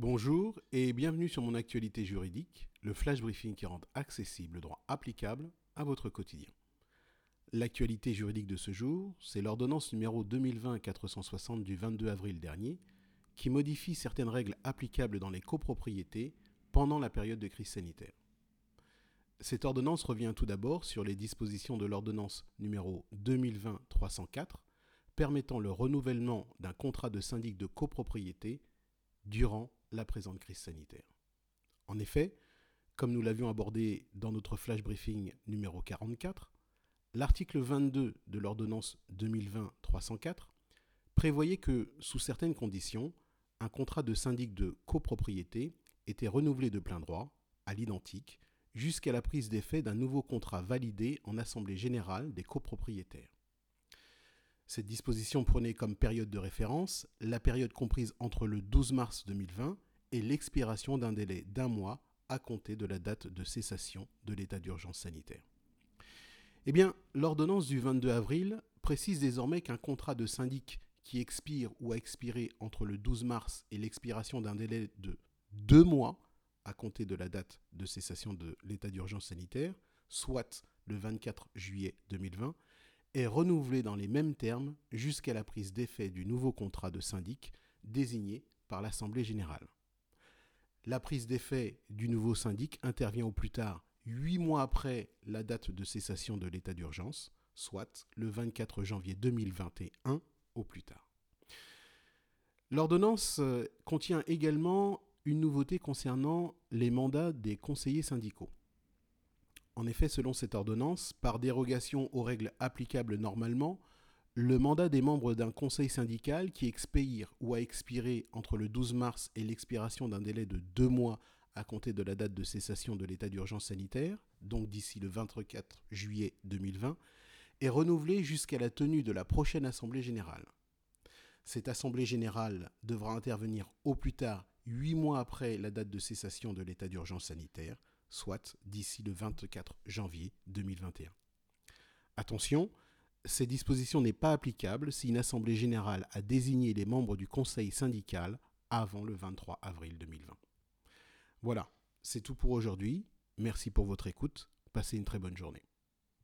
Bonjour et bienvenue sur mon actualité juridique, le flash briefing qui rend accessible le droit applicable à votre quotidien. L'actualité juridique de ce jour, c'est l'ordonnance numéro 2020-460 du 22 avril dernier qui modifie certaines règles applicables dans les copropriétés pendant la période de crise sanitaire. Cette ordonnance revient tout d'abord sur les dispositions de l'ordonnance numéro 2020-304 permettant le renouvellement d'un contrat de syndic de copropriété durant la présente crise sanitaire. En effet, comme nous l'avions abordé dans notre flash briefing numéro 44, l'article 22 de l'ordonnance 2020-304 prévoyait que, sous certaines conditions, un contrat de syndic de copropriété était renouvelé de plein droit, à l'identique, jusqu'à la prise d'effet d'un nouveau contrat validé en Assemblée générale des copropriétaires. Cette disposition prenait comme période de référence la période comprise entre le 12 mars 2020 et l'expiration d'un délai d'un mois à compter de la date de cessation de l'état d'urgence sanitaire. Eh bien, l'ordonnance du 22 avril précise désormais qu'un contrat de syndic qui expire ou a expiré entre le 12 mars et l'expiration d'un délai de deux mois à compter de la date de cessation de l'état d'urgence sanitaire, soit le 24 juillet 2020, est renouvelé dans les mêmes termes jusqu'à la prise d'effet du nouveau contrat de syndic désigné par l'Assemblée générale. La prise d'effet du nouveau syndic intervient au plus tard huit mois après la date de cessation de l'état d'urgence, soit le 24 janvier 2021 au plus tard. L'ordonnance euh, contient également une nouveauté concernant les mandats des conseillers syndicaux. En effet, selon cette ordonnance, par dérogation aux règles applicables normalement, le mandat des membres d'un conseil syndical qui expire ou a expiré entre le 12 mars et l'expiration d'un délai de deux mois à compter de la date de cessation de l'état d'urgence sanitaire, donc d'ici le 24 juillet 2020, est renouvelé jusqu'à la tenue de la prochaine Assemblée générale. Cette Assemblée générale devra intervenir au plus tard huit mois après la date de cessation de l'état d'urgence sanitaire, soit d'ici le 24 janvier 2021. Attention, cette disposition n'est pas applicable si une assemblée générale a désigné les membres du conseil syndical avant le 23 avril 2020. Voilà, c'est tout pour aujourd'hui. Merci pour votre écoute. Passez une très bonne journée.